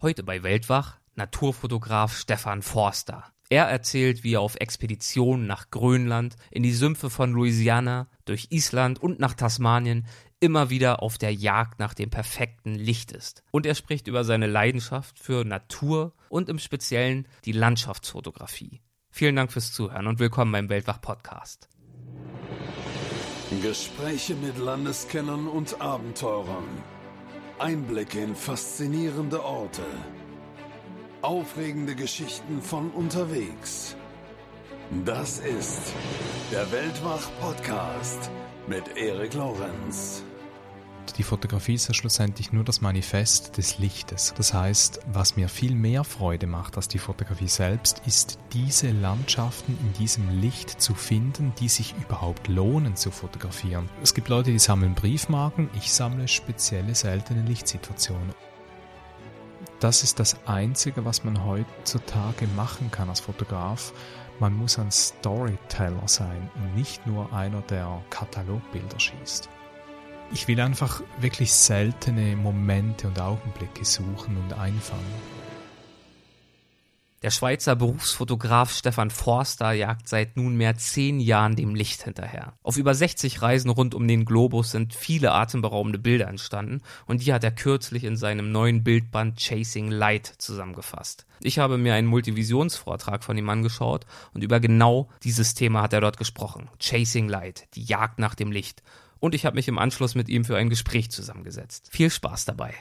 Heute bei Weltwach Naturfotograf Stefan Forster. Er erzählt, wie er auf Expeditionen nach Grönland, in die Sümpfe von Louisiana, durch Island und nach Tasmanien immer wieder auf der Jagd nach dem perfekten Licht ist. Und er spricht über seine Leidenschaft für Natur und im Speziellen die Landschaftsfotografie. Vielen Dank fürs Zuhören und willkommen beim Weltwach Podcast. Gespräche mit Landeskennern und Abenteurern. Einblicke in faszinierende Orte. Aufregende Geschichten von unterwegs. Das ist der Weltwach-Podcast mit Erik Lorenz. Die Fotografie ist ja schlussendlich nur das Manifest des Lichtes. Das heißt, was mir viel mehr Freude macht als die Fotografie selbst, ist diese Landschaften in diesem Licht zu finden, die sich überhaupt lohnen zu fotografieren. Es gibt Leute, die sammeln Briefmarken, ich sammle spezielle seltene Lichtsituationen. Das ist das Einzige, was man heutzutage machen kann als Fotograf. Man muss ein Storyteller sein und nicht nur einer, der Katalogbilder schießt. Ich will einfach wirklich seltene Momente und Augenblicke suchen und einfangen. Der Schweizer Berufsfotograf Stefan Forster jagt seit nunmehr zehn Jahren dem Licht hinterher. Auf über 60 Reisen rund um den Globus sind viele atemberaubende Bilder entstanden und die hat er kürzlich in seinem neuen Bildband Chasing Light zusammengefasst. Ich habe mir einen Multivisionsvortrag von ihm angeschaut und über genau dieses Thema hat er dort gesprochen. Chasing Light, die Jagd nach dem Licht. Und ich habe mich im Anschluss mit ihm für ein Gespräch zusammengesetzt. Viel Spaß dabei.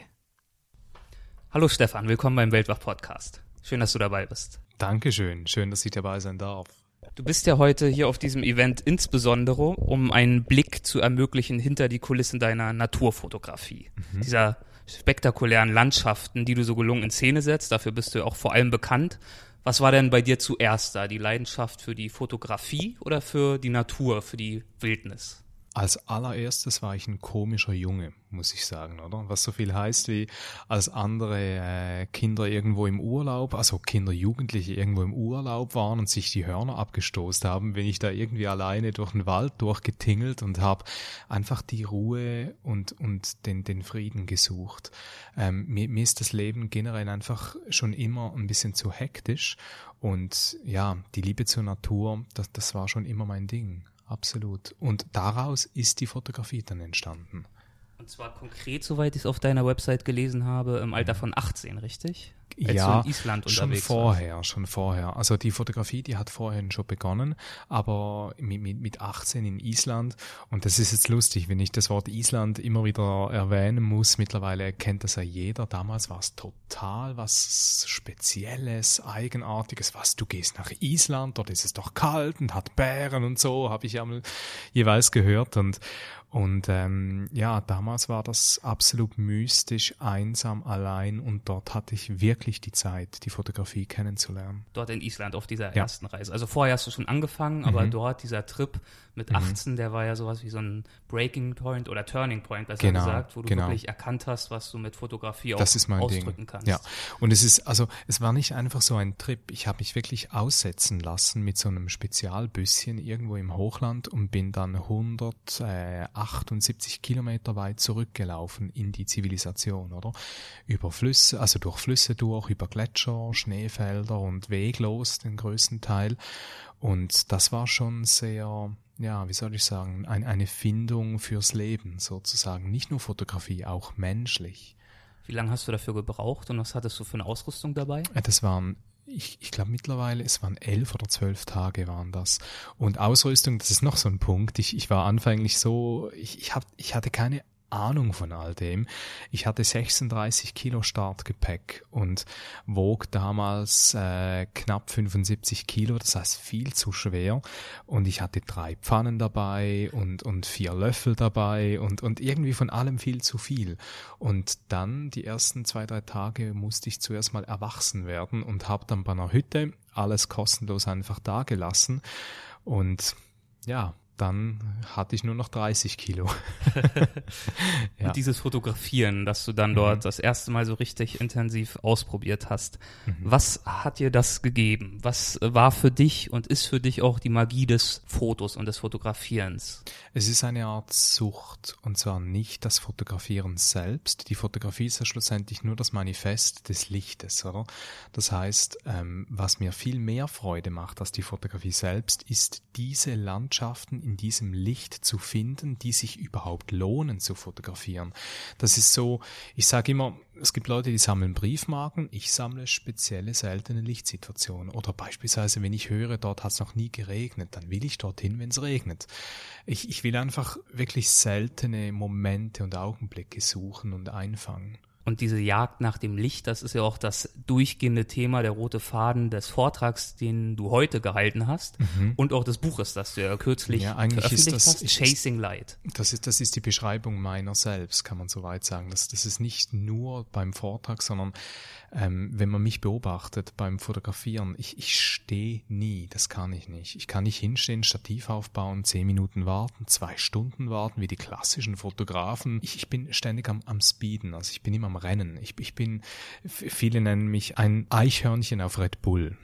Hallo Stefan, willkommen beim Weltwach Podcast. Schön, dass du dabei bist. Dankeschön, schön, dass ich dabei sein darf. Du bist ja heute hier auf diesem Event insbesondere, um einen Blick zu ermöglichen hinter die Kulissen deiner Naturfotografie. Mhm. Dieser spektakulären Landschaften, die du so gelungen in Szene setzt. Dafür bist du auch vor allem bekannt. Was war denn bei dir zuerst da? Die Leidenschaft für die Fotografie oder für die Natur, für die Wildnis? Als allererstes war ich ein komischer Junge, muss ich sagen, oder? Was so viel heißt wie als andere äh, Kinder irgendwo im Urlaub, also Kinder, Jugendliche irgendwo im Urlaub waren und sich die Hörner abgestoßt haben, bin ich da irgendwie alleine durch den Wald durchgetingelt und habe einfach die Ruhe und, und den, den Frieden gesucht. Ähm, mir, mir ist das Leben generell einfach schon immer ein bisschen zu hektisch und ja, die Liebe zur Natur, das, das war schon immer mein Ding absolut. Und daraus ist die Fotografie dann entstanden. Und zwar konkret, soweit ich es auf deiner Website gelesen habe, im Alter von 18, richtig? Ja, in Island schon vorher, warst. schon vorher. Also die Fotografie, die hat vorher schon begonnen, aber mit, mit, mit 18 in Island. Und das ist jetzt lustig, wenn ich das Wort Island immer wieder erwähnen muss. Mittlerweile kennt das ja jeder. Damals war es total was Spezielles, Eigenartiges. Was, du gehst nach Island, dort ist es doch kalt und hat Bären und so, habe ich ja mal jeweils gehört. Und, und ähm, ja, damals war das absolut mystisch, einsam, allein und dort hatte ich wirklich die Zeit, die Fotografie kennenzulernen. Dort in Island auf dieser ja. ersten Reise. Also vorher hast du schon angefangen, aber mhm. dort dieser Trip mit 18, mhm. der war ja sowas wie so ein Breaking Point oder Turning Point, besser genau, gesagt, wo du genau. wirklich erkannt hast, was du mit Fotografie das ist mein ausdrücken Ding. kannst. Ja, und es ist, also es war nicht einfach so ein Trip. Ich habe mich wirklich aussetzen lassen mit so einem Spezialbüsschen irgendwo im Hochland und bin dann 178 Kilometer weit zurückgelaufen in die Zivilisation, oder? Über Flüsse, also durch Flüsse durch, über Gletscher, Schneefelder und weglos den größten Teil. Und das war schon sehr, ja, wie soll ich sagen, ein, eine Findung fürs Leben sozusagen. Nicht nur Fotografie, auch menschlich. Wie lange hast du dafür gebraucht und was hattest du für eine Ausrüstung dabei? Das waren ich, ich glaube mittlerweile, es waren elf oder zwölf Tage waren das. Und Ausrüstung, das ist noch so ein Punkt. Ich, ich war anfänglich so, ich, ich, hab, ich hatte keine Ahnung von all dem. Ich hatte 36 Kilo Startgepäck und wog damals äh, knapp 75 Kilo, das heißt viel zu schwer. Und ich hatte drei Pfannen dabei und, und vier Löffel dabei und, und irgendwie von allem viel zu viel. Und dann die ersten zwei, drei Tage musste ich zuerst mal erwachsen werden und habe dann bei einer Hütte alles kostenlos einfach dagelassen. Und ja, dann hatte ich nur noch 30 Kilo. ja. Und dieses Fotografieren, das du dann dort mhm. das erste Mal so richtig intensiv ausprobiert hast, mhm. was hat dir das gegeben? Was war für dich und ist für dich auch die Magie des Fotos und des Fotografierens? Es ist eine Art Sucht und zwar nicht das Fotografieren selbst. Die Fotografie ist ja schlussendlich nur das Manifest des Lichtes, oder? Das heißt, ähm, was mir viel mehr Freude macht als die Fotografie selbst, ist diese Landschaften in diesem Licht zu finden, die sich überhaupt lohnen zu fotografieren. Das ist so, ich sage immer, es gibt Leute, die sammeln Briefmarken, ich sammle spezielle seltene Lichtsituationen. Oder beispielsweise, wenn ich höre, dort hat es noch nie geregnet, dann will ich dorthin, wenn es regnet. Ich, ich will einfach wirklich seltene Momente und Augenblicke suchen und einfangen. Und diese Jagd nach dem Licht, das ist ja auch das durchgehende Thema, der rote Faden des Vortrags, den du heute gehalten hast mhm. und auch des Buches, das du ja kürzlich ja, eigentlich ist das, hast, Chasing Light. Das ist, das ist die Beschreibung meiner selbst, kann man soweit sagen. Das, das ist nicht nur beim Vortrag, sondern ähm, wenn man mich beobachtet beim Fotografieren, ich, ich stehe nie, das kann ich nicht. Ich kann nicht hinstehen, Stativ aufbauen, zehn Minuten warten, zwei Stunden warten, wie die klassischen Fotografen. Ich, ich bin ständig am, am Speeden, also ich bin immer am Rennen. Ich, ich bin, viele nennen mich ein Eichhörnchen auf Red Bull.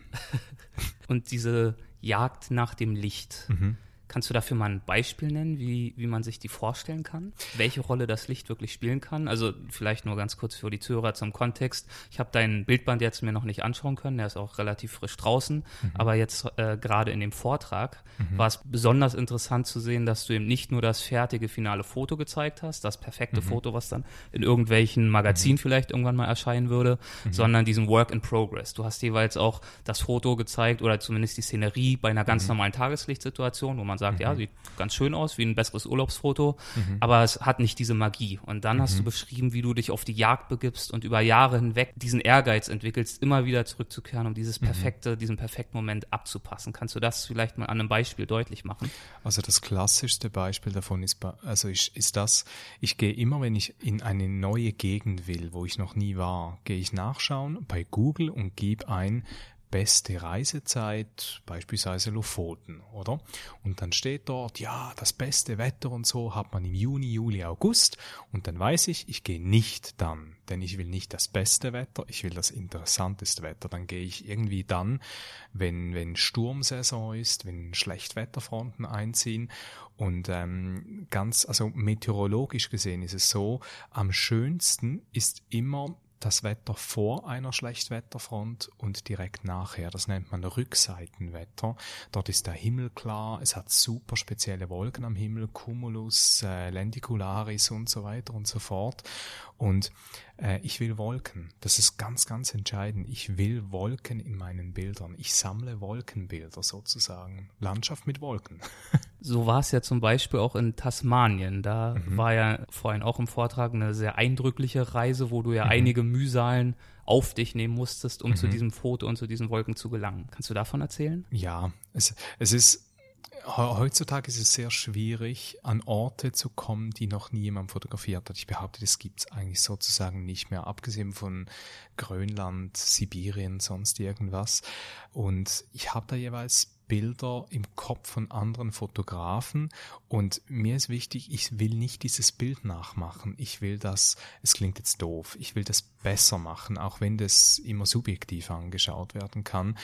Und diese Jagd nach dem Licht. Mhm. Kannst du dafür mal ein Beispiel nennen, wie, wie man sich die vorstellen kann? Welche Rolle das Licht wirklich spielen kann? Also vielleicht nur ganz kurz für die Zuhörer zum Kontext. Ich habe dein Bildband jetzt mir noch nicht anschauen können, der ist auch relativ frisch draußen. Mhm. Aber jetzt äh, gerade in dem Vortrag mhm. war es besonders interessant zu sehen, dass du eben nicht nur das fertige finale Foto gezeigt hast, das perfekte mhm. Foto, was dann in irgendwelchen Magazinen mhm. vielleicht irgendwann mal erscheinen würde, mhm. sondern diesen Work in Progress. Du hast jeweils auch das Foto gezeigt oder zumindest die Szenerie bei einer ganz mhm. normalen Tageslichtsituation, wo man sagt, mhm. ja, sieht ganz schön aus, wie ein besseres Urlaubsfoto, mhm. aber es hat nicht diese Magie. Und dann mhm. hast du mhm. beschrieben, wie du dich auf die Jagd begibst und über Jahre hinweg diesen Ehrgeiz entwickelst, immer wieder zurückzukehren, um dieses mhm. perfekte, diesen perfekten Moment abzupassen. Kannst du das vielleicht mal an einem Beispiel deutlich machen? Also das klassischste Beispiel davon ist, also ist, ist das, ich gehe immer, wenn ich in eine neue Gegend will, wo ich noch nie war, gehe ich nachschauen bei Google und gebe ein, beste Reisezeit, beispielsweise Lofoten, oder? Und dann steht dort, ja, das beste Wetter und so hat man im Juni, Juli, August. Und dann weiß ich, ich gehe nicht dann, denn ich will nicht das beste Wetter, ich will das interessanteste Wetter. Dann gehe ich irgendwie dann, wenn, wenn Sturmsaison ist, wenn Schlechtwetterfronten einziehen. Und ähm, ganz, also meteorologisch gesehen ist es so, am schönsten ist immer das Wetter vor einer Schlechtwetterfront und direkt nachher. Das nennt man Rückseitenwetter. Dort ist der Himmel klar, es hat super spezielle Wolken am Himmel, Cumulus, äh, Lendicularis und so weiter und so fort. Und äh, ich will Wolken. Das ist ganz, ganz entscheidend. Ich will Wolken in meinen Bildern. Ich sammle Wolkenbilder sozusagen. Landschaft mit Wolken. so war es ja zum Beispiel auch in Tasmanien. Da mhm. war ja vorhin auch im Vortrag eine sehr eindrückliche Reise, wo du ja mhm. einige Mühsalen auf dich nehmen musstest, um mhm. zu diesem Foto und zu diesen Wolken zu gelangen. Kannst du davon erzählen? Ja, es, es ist heutzutage ist es sehr schwierig, an Orte zu kommen, die noch nie jemand fotografiert hat. Ich behaupte, das gibt's eigentlich sozusagen nicht mehr, abgesehen von Grönland, Sibirien, sonst irgendwas. Und ich habe da jeweils Bilder im Kopf von anderen Fotografen und mir ist wichtig, ich will nicht dieses Bild nachmachen. Ich will das, es klingt jetzt doof, ich will das besser machen, auch wenn das immer subjektiv angeschaut werden kann.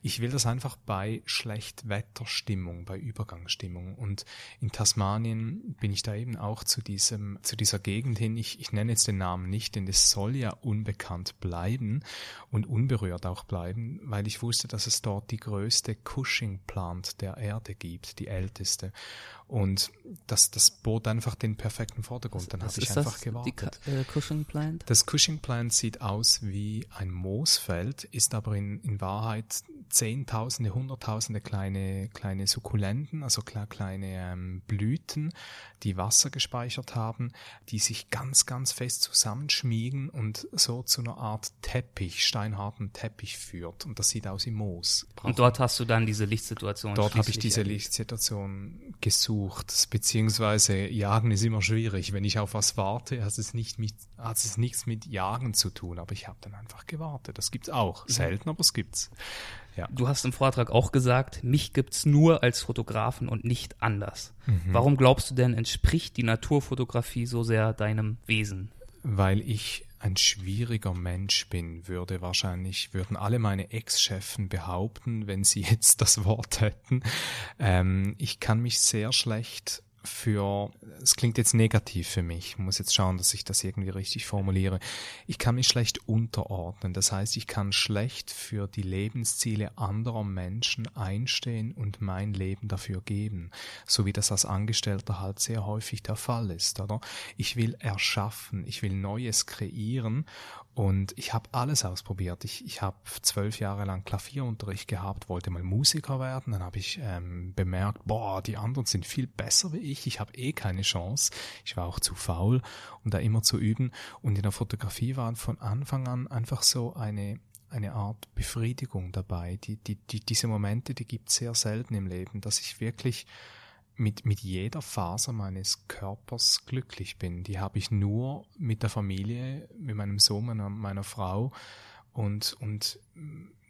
Ich will das einfach bei Schlechtwetterstimmung, bei Übergangsstimmung und in Tasmanien bin ich da eben auch zu diesem, zu dieser Gegend hin. Ich, ich nenne jetzt den Namen nicht, denn es soll ja unbekannt bleiben und unberührt auch bleiben, weil ich wusste, dass es dort die größte Cushing Plant der Erde gibt, die älteste. Und das, das bot einfach den perfekten Vordergrund. Dann habe ich einfach das, gewartet. Die äh, Cushing Plant? Das Cushing Plant sieht aus wie ein Moosfeld, ist aber in, in Wahrheit Zehntausende, Hunderttausende kleine, kleine Sukkulenten, also kleine ähm, Blüten, die Wasser gespeichert haben, die sich ganz, ganz fest zusammenschmiegen und so zu einer Art Teppich, steinharten Teppich führt. Und das sieht aus wie Moos. Braucht und dort hast du dann diese Lichtsituation. Dort habe ich diese erlebt. Lichtsituation gesucht, beziehungsweise jagen ist immer schwierig. Wenn ich auf was warte, heißt es nicht mit, hat es nichts mit Jagen zu tun, aber ich habe dann einfach gewartet. Das gibt's auch. Mhm. Selten, aber es gibt's. Ja. Du hast im Vortrag auch gesagt, mich gibt's nur als Fotografen und nicht anders. Mhm. Warum glaubst du denn, entspricht die Naturfotografie so sehr deinem Wesen? Weil ich ein schwieriger Mensch bin, würde wahrscheinlich, würden alle meine Ex-Chefen behaupten, wenn sie jetzt das Wort hätten. Ähm, ich kann mich sehr schlecht für, es klingt jetzt negativ für mich, ich muss jetzt schauen, dass ich das irgendwie richtig formuliere. Ich kann mich schlecht unterordnen. Das heißt, ich kann schlecht für die Lebensziele anderer Menschen einstehen und mein Leben dafür geben. So wie das als Angestellter halt sehr häufig der Fall ist, oder? Ich will erschaffen, ich will Neues kreieren und ich habe alles ausprobiert. Ich, ich habe zwölf Jahre lang Klavierunterricht gehabt, wollte mal Musiker werden. Dann habe ich ähm, bemerkt, boah, die anderen sind viel besser wie ich. Ich habe eh keine Chance. Ich war auch zu faul, um da immer zu üben. Und in der Fotografie war von Anfang an einfach so eine eine Art Befriedigung dabei. Die, die, die, diese Momente, die gibt es sehr selten im Leben, dass ich wirklich mit, mit jeder Faser meines Körpers glücklich bin. Die habe ich nur mit der Familie, mit meinem Sohn, meiner, meiner Frau und, und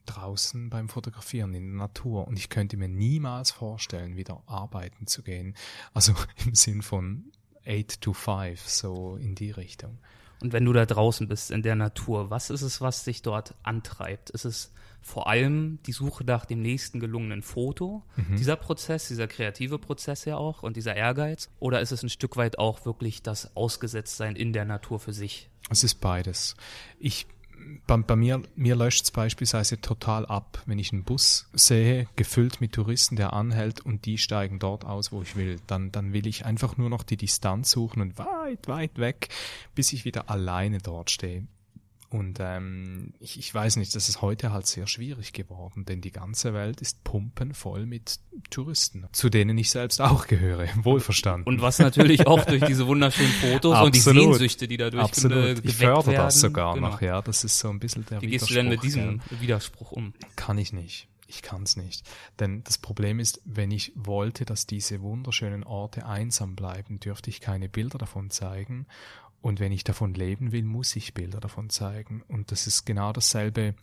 draußen beim Fotografieren in der Natur. Und ich könnte mir niemals vorstellen, wieder arbeiten zu gehen. Also im Sinn von 8 to 5, so in die Richtung. Und wenn du da draußen bist in der Natur, was ist es, was dich dort antreibt? Ist es vor allem die Suche nach dem nächsten gelungenen Foto, mhm. dieser Prozess, dieser kreative Prozess ja auch und dieser Ehrgeiz? Oder ist es ein Stück weit auch wirklich das Ausgesetztsein in der Natur für sich? Es ist beides. Ich bei, bei mir, mir löscht es beispielsweise total ab, wenn ich einen Bus sehe, gefüllt mit Touristen, der anhält und die steigen dort aus, wo ich will. Dann, dann will ich einfach nur noch die Distanz suchen und weit, weit weg, bis ich wieder alleine dort stehe. Und ähm, ich, ich weiß nicht, das ist heute halt sehr schwierig geworden, denn die ganze Welt ist pumpenvoll mit Touristen, zu denen ich selbst auch gehöre, wohlverstanden. Und was natürlich auch durch diese wunderschönen Fotos und die Sehnsüchte, die dadurch Absolut. Ich fördere werden. das sogar genau. noch, ja, das ist so ein bisschen der Wie gehst du denn mit diesem ja. Widerspruch um? Kann ich nicht. Ich kann es nicht. Denn das Problem ist, wenn ich wollte, dass diese wunderschönen Orte einsam bleiben, dürfte ich keine Bilder davon zeigen. Und wenn ich davon leben will, muss ich Bilder davon zeigen. Und das ist genau dasselbe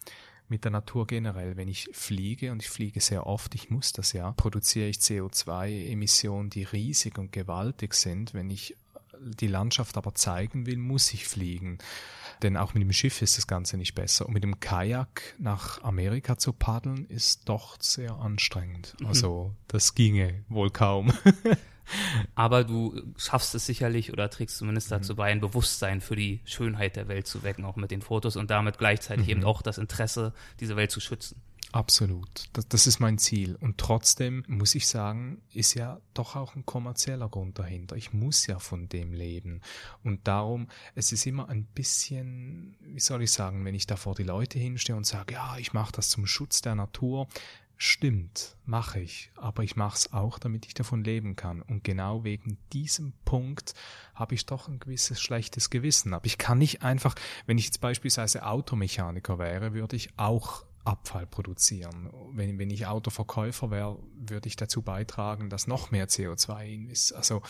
mit der Natur generell. Wenn ich fliege, und ich fliege sehr oft, ich muss das ja, produziere ich CO2-Emissionen, die riesig und gewaltig sind. Wenn ich die Landschaft aber zeigen will, muss ich fliegen. Denn auch mit dem Schiff ist das Ganze nicht besser. Und mit dem Kajak nach Amerika zu paddeln, ist doch sehr anstrengend. Mhm. Also das ginge wohl kaum. Aber du schaffst es sicherlich oder trägst zumindest dazu mhm. bei, ein Bewusstsein für die Schönheit der Welt zu wecken, auch mit den Fotos und damit gleichzeitig mhm. eben auch das Interesse, diese Welt zu schützen. Absolut. Das, das, ist mein Ziel. Und trotzdem muss ich sagen, ist ja doch auch ein kommerzieller Grund dahinter. Ich muss ja von dem leben. Und darum, es ist immer ein bisschen, wie soll ich sagen, wenn ich da vor die Leute hinstehe und sage, ja, ich mache das zum Schutz der Natur, Stimmt, mache ich, aber ich mache es auch, damit ich davon leben kann. Und genau wegen diesem Punkt habe ich doch ein gewisses schlechtes Gewissen. Aber ich kann nicht einfach, wenn ich jetzt beispielsweise Automechaniker wäre, würde ich auch Abfall produzieren. Wenn, wenn ich Autoverkäufer wäre, würde ich dazu beitragen, dass noch mehr CO2 ist. Also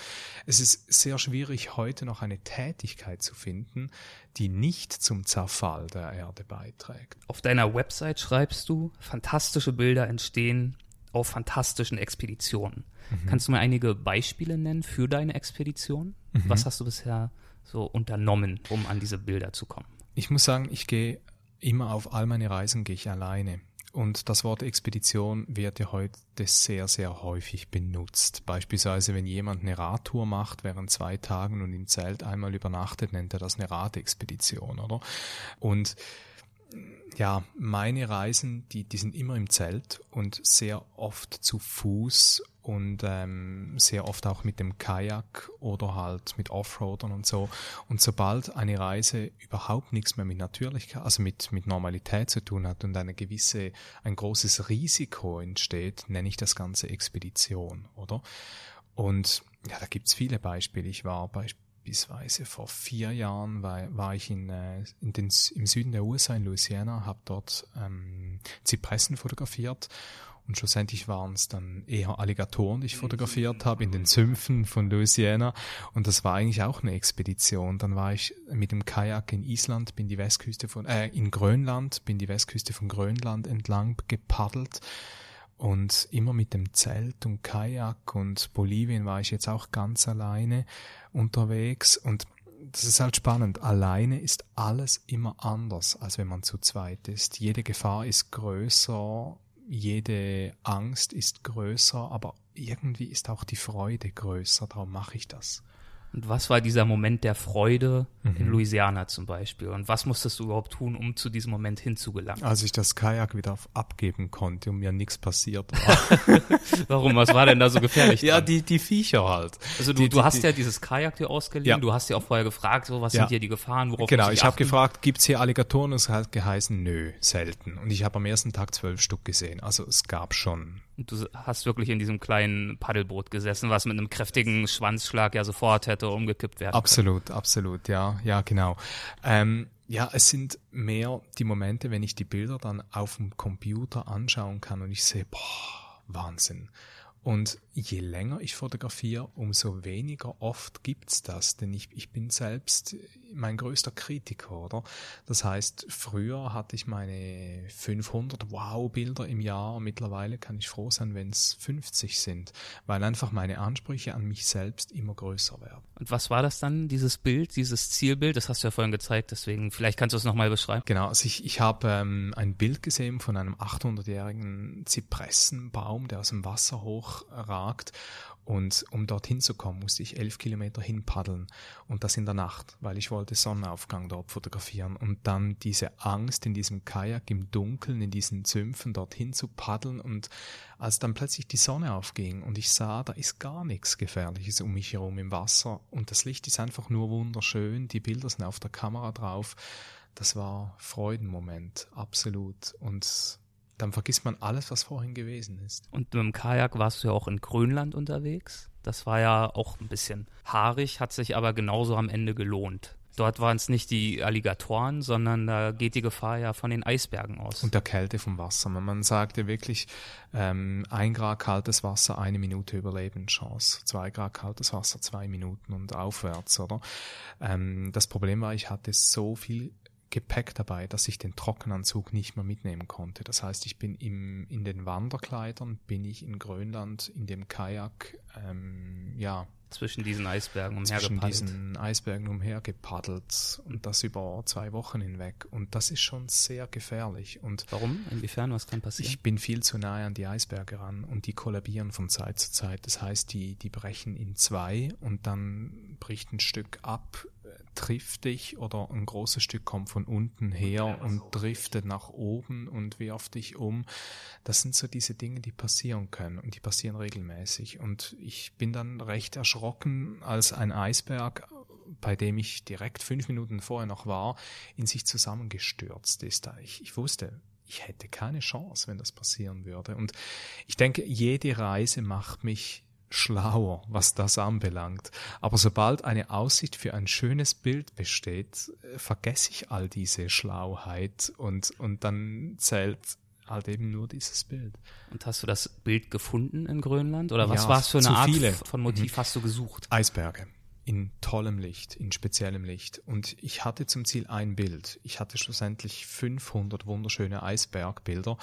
es ist sehr schwierig, heute noch eine Tätigkeit zu finden, die nicht zum Zerfall der Erde beiträgt. Auf deiner Website schreibst du, fantastische Bilder entstehen auf fantastischen Expeditionen. Mhm. Kannst du mir einige Beispiele nennen für deine Expedition? Mhm. Was hast du bisher so unternommen, um an diese Bilder zu kommen? Ich muss sagen, ich gehe immer auf all meine Reisen gehe ich alleine. Und das Wort Expedition wird ja heute sehr, sehr häufig benutzt. Beispielsweise, wenn jemand eine Radtour macht während zwei Tagen und im Zelt einmal übernachtet, nennt er das eine Radexpedition, oder? Und ja, meine Reisen, die, die sind immer im Zelt und sehr oft zu Fuß und ähm, sehr oft auch mit dem Kajak oder halt mit Offroadern und so. Und sobald eine Reise überhaupt nichts mehr mit Natürlichkeit, also mit, mit Normalität zu tun hat und eine gewisse, ein großes Risiko entsteht, nenne ich das Ganze Expedition, oder? Und ja, da gibt's viele Beispiele. Ich war beispielsweise vor vier Jahren war, war ich in, äh, in den, im Süden der USA in Louisiana, habe dort ähm, Zypressen fotografiert. Und schlussendlich waren es dann eher Alligatoren, die ich fotografiert habe, in den Sümpfen von Louisiana. Und das war eigentlich auch eine Expedition. Dann war ich mit dem Kajak in Island, bin die Westküste von, äh, in Grönland, bin die Westküste von Grönland entlang gepaddelt. Und immer mit dem Zelt und Kajak und Bolivien war ich jetzt auch ganz alleine unterwegs. Und das ist halt spannend. Alleine ist alles immer anders, als wenn man zu zweit ist. Jede Gefahr ist größer, jede Angst ist größer, aber irgendwie ist auch die Freude größer, darum mache ich das. Und was war dieser Moment der Freude mhm. in Louisiana zum Beispiel? Und was musstest du überhaupt tun, um zu diesem Moment hinzugelangen? Als ich das Kajak wieder abgeben konnte und mir nichts passiert war. Warum? Was war denn da so gefährlich? ja, die, die Viecher halt. Also du, die, du die, hast die, ja dieses Kajak dir ausgeliehen, ja. du hast ja auch vorher gefragt, so was ja. sind hier die Gefahren, worauf Genau, ich habe gefragt, gibt's hier Alligatoren? Und es hat geheißen, nö, selten. Und ich habe am ersten Tag zwölf Stück gesehen. Also es gab schon du hast wirklich in diesem kleinen Paddelboot gesessen, was mit einem kräftigen Schwanzschlag ja sofort hätte umgekippt werden Absolut, können. absolut, ja, ja, genau. Ähm, ja, es sind mehr die Momente, wenn ich die Bilder dann auf dem Computer anschauen kann und ich sehe, boah, Wahnsinn. Und je länger ich fotografiere, umso weniger oft gibt's das, denn ich, ich bin selbst mein größter Kritiker, oder? Das heißt, früher hatte ich meine 500 Wow-Bilder im Jahr, mittlerweile kann ich froh sein, wenn es 50 sind, weil einfach meine Ansprüche an mich selbst immer größer werden. Und was war das dann, dieses Bild, dieses Zielbild? Das hast du ja vorhin gezeigt, deswegen vielleicht kannst du es nochmal beschreiben. Genau, also ich, ich habe ähm, ein Bild gesehen von einem 800-jährigen Zypressenbaum, der aus dem Wasser hochragt und um dorthin zu kommen, musste ich elf Kilometer hinpaddeln. Und das in der Nacht, weil ich wollte Sonnenaufgang dort fotografieren. Und dann diese Angst in diesem Kajak im Dunkeln, in diesen Sümpfen dorthin zu paddeln. Und als dann plötzlich die Sonne aufging und ich sah, da ist gar nichts Gefährliches um mich herum im Wasser. Und das Licht ist einfach nur wunderschön, die Bilder sind auf der Kamera drauf, das war Freudenmoment, absolut. Und dann vergisst man alles, was vorhin gewesen ist. Und mit dem Kajak warst du ja auch in Grönland unterwegs. Das war ja auch ein bisschen haarig, hat sich aber genauso am Ende gelohnt. Dort waren es nicht die Alligatoren, sondern da geht die Gefahr ja von den Eisbergen aus. Und der Kälte vom Wasser. Man sagte wirklich, ähm, ein Grad kaltes Wasser, eine Minute Überlebenschance. Zwei Grad kaltes Wasser, zwei Minuten und aufwärts, oder? Ähm, das Problem war, ich hatte so viel Gepäck dabei, dass ich den Trockenanzug nicht mehr mitnehmen konnte. Das heißt, ich bin im, in den Wanderkleidern, bin ich in Grönland in dem Kajak, ähm, ja. Zwischen diesen Eisbergen umhergepaddelt. Zwischen diesen Eisbergen umhergepaddelt und das über zwei Wochen hinweg. Und das ist schon sehr gefährlich. Und Warum? Inwiefern? Was kann passieren? Ich bin viel zu nahe an die Eisberge ran und die kollabieren von Zeit zu Zeit. Das heißt, die, die brechen in zwei und dann bricht ein Stück ab trifft dich oder ein großes Stück kommt von unten her und driftet nach oben und wirft dich um. Das sind so diese Dinge, die passieren können und die passieren regelmäßig. Und ich bin dann recht erschrocken, als ein Eisberg, bei dem ich direkt fünf Minuten vorher noch war, in sich zusammengestürzt ist. Ich, ich wusste, ich hätte keine Chance, wenn das passieren würde. Und ich denke, jede Reise macht mich schlauer, was das anbelangt. Aber sobald eine Aussicht für ein schönes Bild besteht, äh, vergesse ich all diese Schlauheit und, und dann zählt halt eben nur dieses Bild. Und hast du das Bild gefunden in Grönland? Oder was ja, war es für eine Art viele. von Motiv mhm. hast du gesucht? Eisberge in tollem Licht, in speziellem Licht. Und ich hatte zum Ziel ein Bild. Ich hatte schlussendlich 500 wunderschöne Eisbergbilder.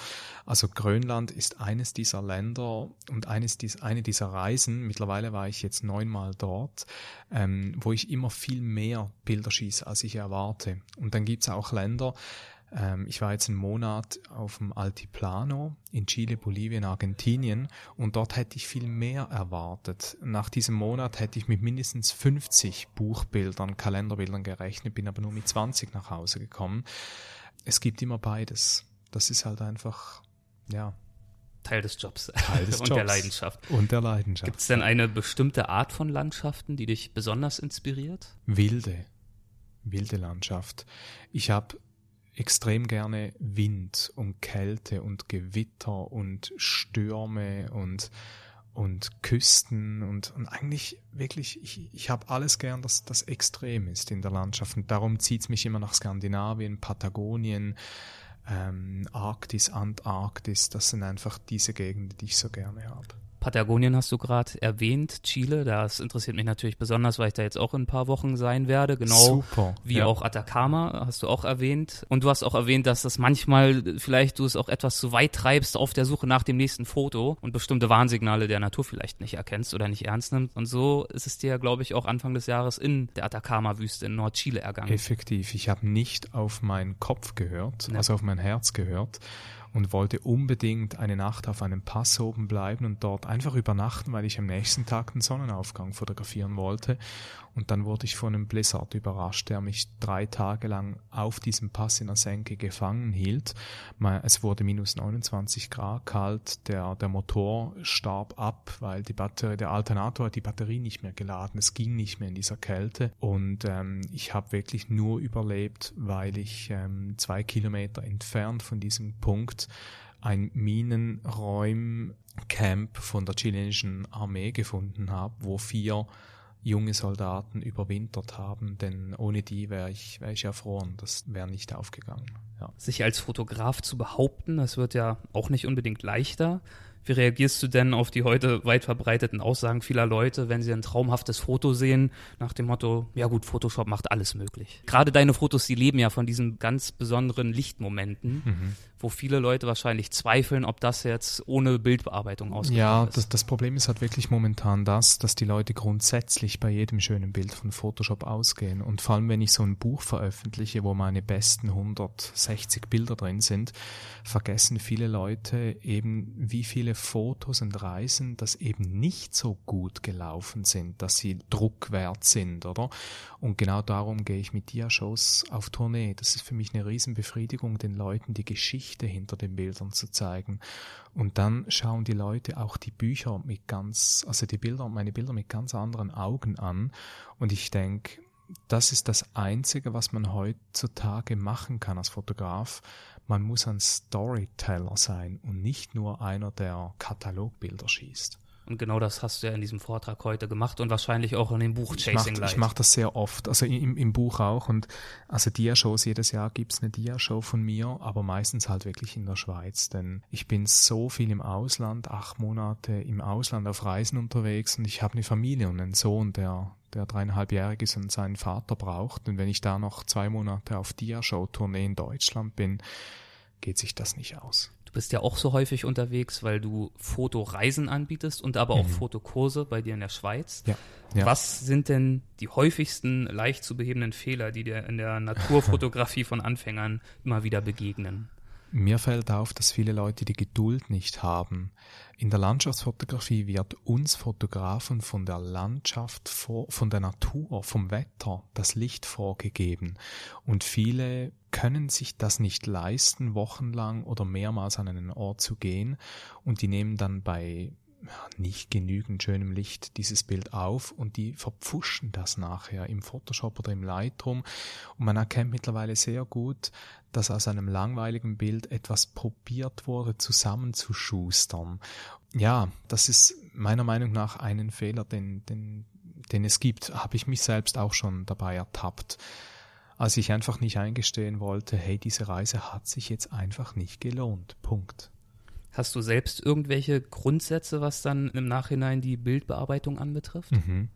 Also Grönland ist eines dieser Länder und eines dies, eine dieser Reisen. Mittlerweile war ich jetzt neunmal dort, ähm, wo ich immer viel mehr Bilder schieße, als ich erwarte. Und dann gibt's auch Länder, ähm, ich war jetzt einen Monat auf dem Altiplano in Chile, Bolivien, Argentinien und dort hätte ich viel mehr erwartet. Nach diesem Monat hätte ich mit mindestens 50 Buchbildern, Kalenderbildern gerechnet, bin aber nur mit 20 nach Hause gekommen. Es gibt immer beides. Das ist halt einfach, ja, Teil des Jobs. Teil des und Jobs. der Leidenschaft. Und der Leidenschaft. Gibt es denn eine bestimmte Art von Landschaften, die dich besonders inspiriert? Wilde. Wilde Landschaft. Ich habe extrem gerne Wind und Kälte und Gewitter und Stürme und und Küsten und, und eigentlich wirklich, ich, ich habe alles gern, dass das extrem ist in der Landschaft und darum zieht's mich immer nach Skandinavien, Patagonien, ähm, Arktis, Antarktis, das sind einfach diese Gegenden, die ich so gerne habe. Patagonien hast du gerade erwähnt, Chile, das interessiert mich natürlich besonders, weil ich da jetzt auch in ein paar Wochen sein werde, genau Super, wie ja. auch Atacama, hast du auch erwähnt. Und du hast auch erwähnt, dass das manchmal vielleicht du es auch etwas zu weit treibst auf der Suche nach dem nächsten Foto und bestimmte Warnsignale der Natur vielleicht nicht erkennst oder nicht ernst nimmst. Und so ist es dir, glaube ich, auch Anfang des Jahres in der Atacama-Wüste in Nordchile ergangen. Effektiv, ich habe nicht auf meinen Kopf gehört, Ja. also auf mein Herz gehört und wollte unbedingt eine Nacht auf einem Pass oben bleiben und dort einfach übernachten, weil ich am nächsten Tag den Sonnenaufgang fotografieren wollte. Und dann wurde ich von einem Blizzard überrascht, der mich drei Tage lang auf diesem Pass in der Senke gefangen hielt. Es wurde minus 29 Grad kalt, der, der Motor starb ab, weil die Batterie, der Alternator hat die Batterie nicht mehr geladen. Es ging nicht mehr in dieser Kälte. Und ähm, ich habe wirklich nur überlebt, weil ich ähm, zwei Kilometer entfernt von diesem Punkt ein Minenräumcamp von der chilenischen Armee gefunden habe, wo vier junge Soldaten überwintert haben, denn ohne die wäre ich, wär ich erfroren. Das wäre nicht aufgegangen. Ja. sich als Fotograf zu behaupten, das wird ja auch nicht unbedingt leichter. Wie reagierst du denn auf die heute weit verbreiteten Aussagen vieler Leute, wenn sie ein traumhaftes Foto sehen, nach dem Motto, ja gut, Photoshop macht alles möglich. Gerade deine Fotos, die leben ja von diesen ganz besonderen Lichtmomenten, Mhm. Wo viele Leute wahrscheinlich zweifeln, ob das jetzt ohne Bildbearbeitung ausgeführt Ja, ist. das, das Problem ist halt wirklich momentan das, dass die Leute grundsätzlich bei jedem schönen Bild von Photoshop ausgehen. Und vor allem, wenn ich so ein Buch veröffentliche, wo meine besten 160 Bilder drin sind, vergessen viele Leute eben, wie viele Fotos und Reisen das eben nicht so gut gelaufen sind, dass sie druckwert sind, oder? Und genau darum gehe ich mit Dia-Shows auf Tournee. Das ist für mich eine Riesenbefriedigung, den Leuten die Geschichte hinter den Bildern zu zeigen. Und dann schauen die Leute auch die Bücher mit ganz, also die Bilder, meine Bilder mit ganz anderen Augen an. Und ich denke, das ist das Einzige, was man heutzutage machen kann als Fotograf. Man muss ein Storyteller sein und nicht nur einer, der Katalogbilder schießt. Und genau das hast du ja in diesem Vortrag heute gemacht und wahrscheinlich auch in dem Buch Ich Chasing mache Light. mach das sehr oft, also im, im Buch auch. Und also Dia-Shows, jedes Jahr gibt's eine Dia-Show von mir, aber meistens halt wirklich in der Schweiz. Denn ich bin so viel im Ausland, acht Monate im Ausland auf Reisen unterwegs und ich habe eine Familie und einen Sohn, der der dreieinhalbjährig ist und seinen Vater braucht. Und wenn ich da noch zwei Monate auf Dia-Show-Tournee in Deutschland bin, geht sich das nicht aus. Du bist ja auch so häufig unterwegs, weil du Fotoreisen anbietest und aber auch Mhm. Fotokurse bei dir in der Schweiz. Ja. ja. Was sind denn die häufigsten leicht zu behebenden Fehler, die dir in der Naturfotografie von Anfängern immer wieder begegnen? Mir fällt auf, dass viele Leute die Geduld nicht haben. In der Landschaftsfotografie wird uns Fotografen von der Landschaft, von der Natur, vom Wetter das Licht vorgegeben. Und viele können sich das nicht leisten, wochenlang oder mehrmals an einen Ort zu gehen. Und die nehmen dann bei nicht genügend schönem Licht dieses Bild auf und die verpfuschen das nachher im Photoshop oder im Lightroom und man erkennt mittlerweile sehr gut, dass aus einem langweiligen Bild etwas probiert wurde zusammenzuschustern. Ja, das ist meiner Meinung nach einen Fehler, den, den, den es gibt, habe ich mich selbst auch schon dabei ertappt als ich einfach nicht eingestehen wollte, hey, diese Reise hat sich jetzt einfach nicht gelohnt. Punkt. Hast du selbst irgendwelche Grundsätze, was dann im Nachhinein die Bildbearbeitung anbetrifft? Mhm.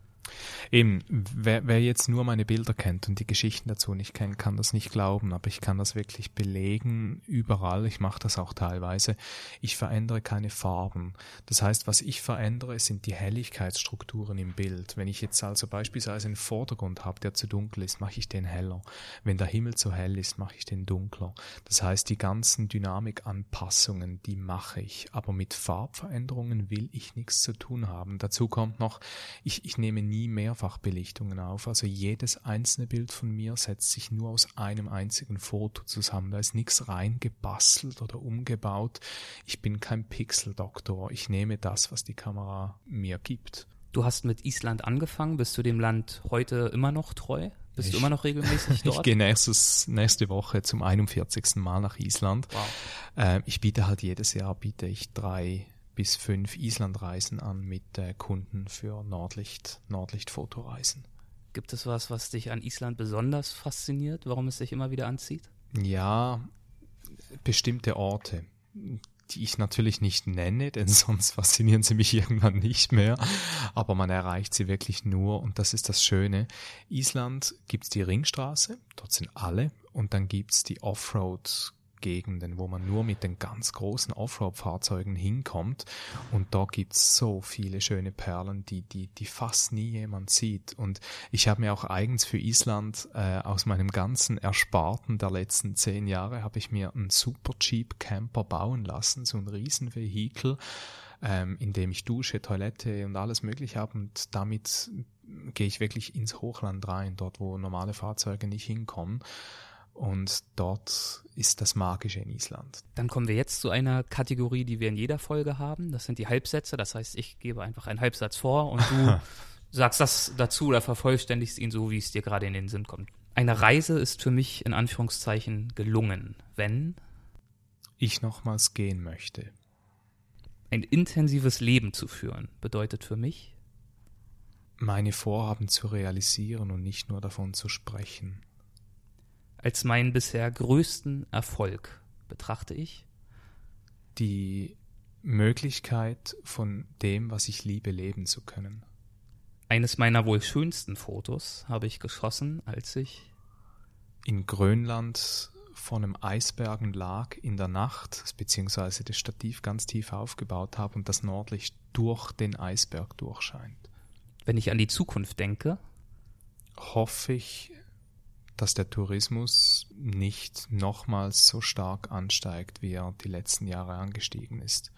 Eben, wer, wer jetzt nur meine Bilder kennt und die Geschichten dazu nicht kennt, kann das nicht glauben, aber ich kann das wirklich belegen, überall, ich mache das auch teilweise, ich verändere keine Farben. Das heißt, was ich verändere, sind die Helligkeitsstrukturen im Bild. Wenn ich jetzt also beispielsweise einen Vordergrund habe, der zu dunkel ist, mache ich den heller. Wenn der Himmel zu hell ist, mache ich den dunkler. Das heißt, die ganzen Dynamikanpassungen, die mache ich, aber mit Farbveränderungen will ich nichts zu tun haben. Dazu kommt noch, ich, ich nehme nie Mehrfachbelichtungen auf. Also jedes einzelne Bild von mir setzt sich nur aus einem einzigen Foto zusammen. Da ist nichts reingebastelt oder umgebaut. Ich bin kein Pixeldoktor. Ich nehme das, was die Kamera mir gibt. Du hast mit Island angefangen, bist du dem Land heute immer noch treu? Bist Ich- du immer noch regelmäßig Ich dort? gehe nächstes, nächste Woche zum 41. Mal nach Island. wow. Äh, ich biete halt jedes Jahr biete ich drei bis fünf Islandreisen an mit äh, Kunden für Nordlicht, Nordlicht-Fotoreisen. Gibt es was, was dich an Island besonders fasziniert, warum es dich immer wieder anzieht? Ja, bestimmte Orte, die ich natürlich nicht nenne, denn sonst faszinieren sie mich irgendwann nicht mehr. Aber man erreicht sie wirklich nur und das ist das Schöne. Island gibt's die Ringstraße, dort sind alle und dann gibt's die Offroad Gegenden, wo man nur mit den ganz großen Offroad-Fahrzeugen hinkommt. Und da gibt's so viele schöne Perlen, die, die, die fast nie jemand sieht. Und ich habe mir auch eigens für Island äh, aus meinem ganzen Ersparten der letzten zehn Jahre habe ich mir einen Super Cheap Camper bauen lassen, so ein Riesenvehikel, ähm, in dem ich Dusche, Toilette und alles mögliche habe. Und damit gehe ich wirklich ins Hochland rein, dort wo normale Fahrzeuge nicht hinkommen. Und dort ist das Magische in Island. Dann kommen wir jetzt zu einer Kategorie, die wir in jeder Folge haben. Das sind die Halbsätze. Das heißt, ich gebe einfach einen Halbsatz vor und du sagst das dazu oder vervollständigst ihn so, wie es dir gerade in den Sinn kommt. Eine Reise ist für mich in Anführungszeichen gelungen, wenn ich nochmals gehen möchte. Ein intensives Leben zu führen bedeutet für mich meine Vorhaben zu realisieren und nicht nur davon zu sprechen als meinen bisher größten Erfolg betrachte ich? Die Möglichkeit von dem, was ich liebe, leben zu können. Eines meiner wohl schönsten Fotos habe ich geschossen, als ich in Grönland vor einem Eisbergen lag in der Nacht, beziehungsweise das Stativ ganz tief aufgebaut habe und das Nordlicht durch den Eisberg durchscheint. Wenn ich an die Zukunft denke, hoffe ich, dass der Tourismus nicht nochmals so stark ansteigt, wie er die letzten Jahre angestiegen ist.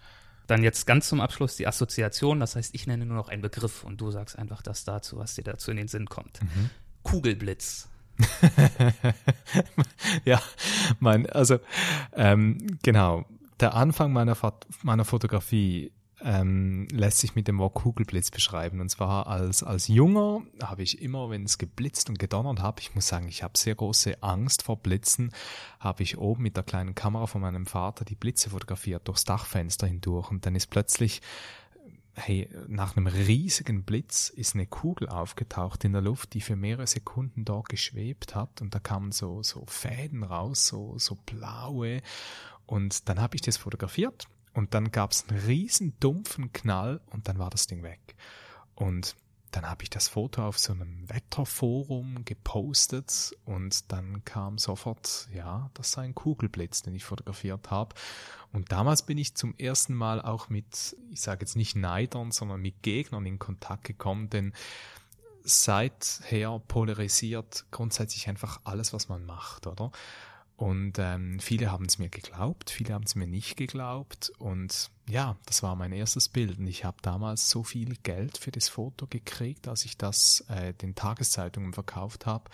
Dann jetzt ganz zum Abschluss die Assoziation, das heißt, ich nenne nur noch einen Begriff und du sagst einfach das dazu, was dir dazu in den Sinn kommt. Mhm. Kugelblitz. ja, mein, also ähm, genau. Der Anfang meiner, meiner Fotografie ähm, lässt sich mit dem Wort Kugelblitz beschreiben. Und zwar als, als Junger habe ich immer, wenn es geblitzt und gedonnert habe, ich muss sagen, ich habe sehr große Angst vor Blitzen, habe ich oben mit der kleinen Kamera von meinem Vater die Blitze fotografiert durchs Dachfenster hindurch. Und dann ist plötzlich hey, nach einem riesigen Blitz ist eine Kugel aufgetaucht in der Luft, die für mehrere Sekunden dort geschwebt hat. Und da kamen so, so Fäden raus, so, so blaue. Und dann habe ich das fotografiert und dann gab es einen riesen dumpfen Knall und dann war das Ding weg. Und dann habe ich das Foto auf so einem Wetterforum gepostet und dann kam sofort, ja, das sei ein Kugelblitz, den ich fotografiert habe. Und damals bin ich zum ersten Mal auch mit, ich sage jetzt nicht Neidern, sondern mit Gegnern in Kontakt gekommen, denn seither polarisiert grundsätzlich einfach alles, was man macht, oder? Und ähm, viele haben es mir geglaubt, viele haben es mir nicht geglaubt. Und ja, das war mein erstes Bild. Und ich habe damals so viel Geld für das Foto gekriegt, als ich das äh, den Tageszeitungen verkauft habe,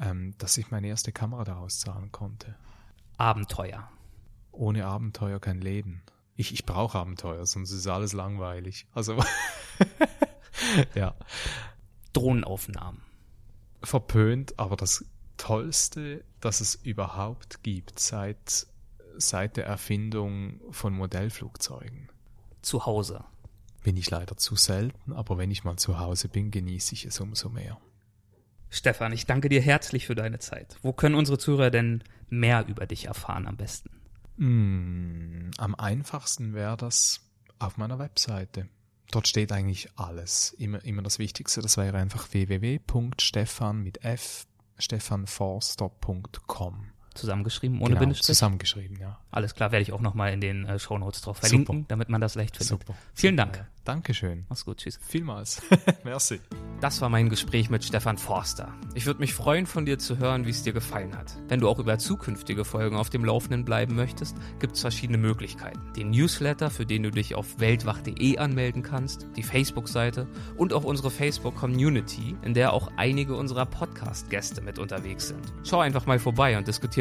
ähm, dass ich meine erste Kamera daraus zahlen konnte. Abenteuer. Ohne Abenteuer kein Leben. Ich, ich brauche Abenteuer, sonst ist alles langweilig. Also, ja. Drohnenaufnahmen. Verpönt, aber das Tollste, das es überhaupt gibt seit, seit der Erfindung von Modellflugzeugen. Zu Hause. Bin ich leider zu selten, aber wenn ich mal zu Hause bin, genieße ich es umso mehr. Stefan, ich danke dir herzlich für deine Zeit. Wo können unsere Zuhörer denn mehr über dich erfahren am besten? Mm, am einfachsten wäre das auf meiner Webseite. Dort steht eigentlich alles. Immer, immer das Wichtigste, das wäre einfach www.stefan mit f stefanforster.com. Zusammengeschrieben, ohne genau, Bindestrich? Zusammengeschrieben, ja. Alles klar, werde ich auch nochmal in den äh, Shownotes drauf verlinken, Super. damit man das leicht findet. Super. Vielen Dank. Dankeschön. Mach's gut, tschüss. Vielmals. Merci. Das war mein Gespräch mit Stefan Forster. Ich würde mich freuen, von dir zu hören, wie es dir gefallen hat. Wenn du auch über zukünftige Folgen auf dem Laufenden bleiben möchtest, gibt es verschiedene Möglichkeiten. Den Newsletter, für den du dich auf weltwach.de anmelden kannst, die Facebook-Seite und auch unsere Facebook-Community, in der auch einige unserer Podcast-Gäste mit unterwegs sind. Schau einfach mal vorbei und